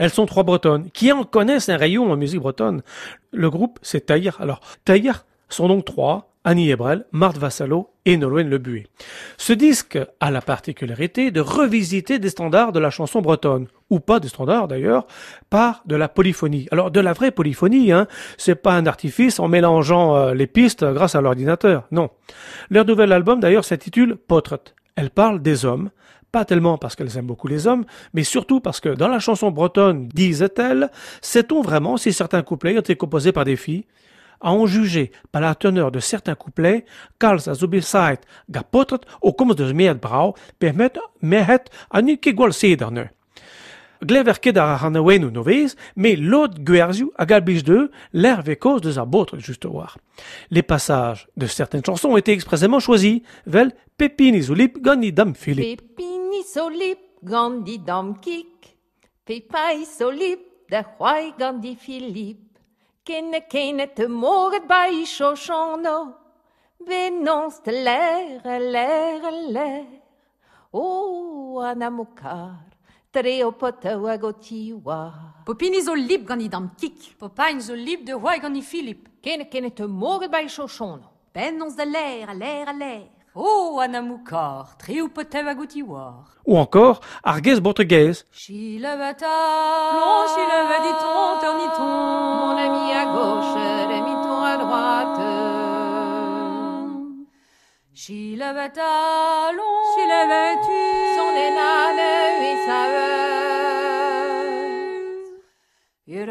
Elles sont trois bretonnes qui en connaissent un rayon en musique bretonne? Le groupe, c'est Taïr. Alors, Taïr sont donc trois. Annie Ebrel, Marthe Vassalo et Nolwenn Lebuet. Ce disque a la particularité de revisiter des standards de la chanson bretonne, ou pas des standards d'ailleurs, par de la polyphonie. Alors de la vraie polyphonie, hein, c'est pas un artifice en mélangeant euh, les pistes grâce à l'ordinateur, non. Leur nouvel album d'ailleurs s'intitule Portrait. Elle parle des hommes, pas tellement parce qu'elles aiment beaucoup les hommes, mais surtout parce que dans la chanson bretonne, disait-elle, sait-on vraiment si certains couplets ont été composés par des filles? À en juger par la teneur de certains couplets, Karls a zubisait gapotret komst de brau permet mehet an ikegwal sederne. Gleverket ar hanawenu novez, mais l'autre guerziu a galbich de l'air cause de sa botre, juste voir. Les passages de certaines chansons ont été expressément choisis, vel Pepini Zulip gandi dam Philippe. Pepini solip gandi dam kik, Pepai solip de Huay gandi Philippe. Kenne te moret bai chochano, Venons de l'air, l'air, l'air. Oh, anamukar, treo potau agotiwa. Popini zo lip gant idam kik. Popain zo lip de roi gant i Philip. Kenne kenne te moret bai chochano. Venons de l'air, l'air, l'air. Oh, anamoukar, treo potau agotiwar. Ou encore, Arges Bortegez, Chi levata, plon chi levaditon, terniton. Mon ami à gauche, demi-tour à droite. Chi levata, long,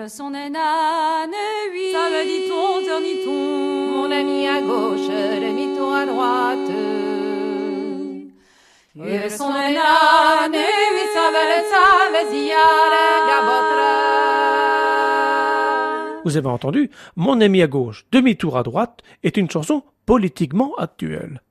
son. Ça veut dit ton, terniton. Mon ami à gauche, demi-tour à droite. Il son énane, oui, ça veut le vous avez entendu, Mon ami à gauche, demi-tour à droite, est une chanson politiquement actuelle.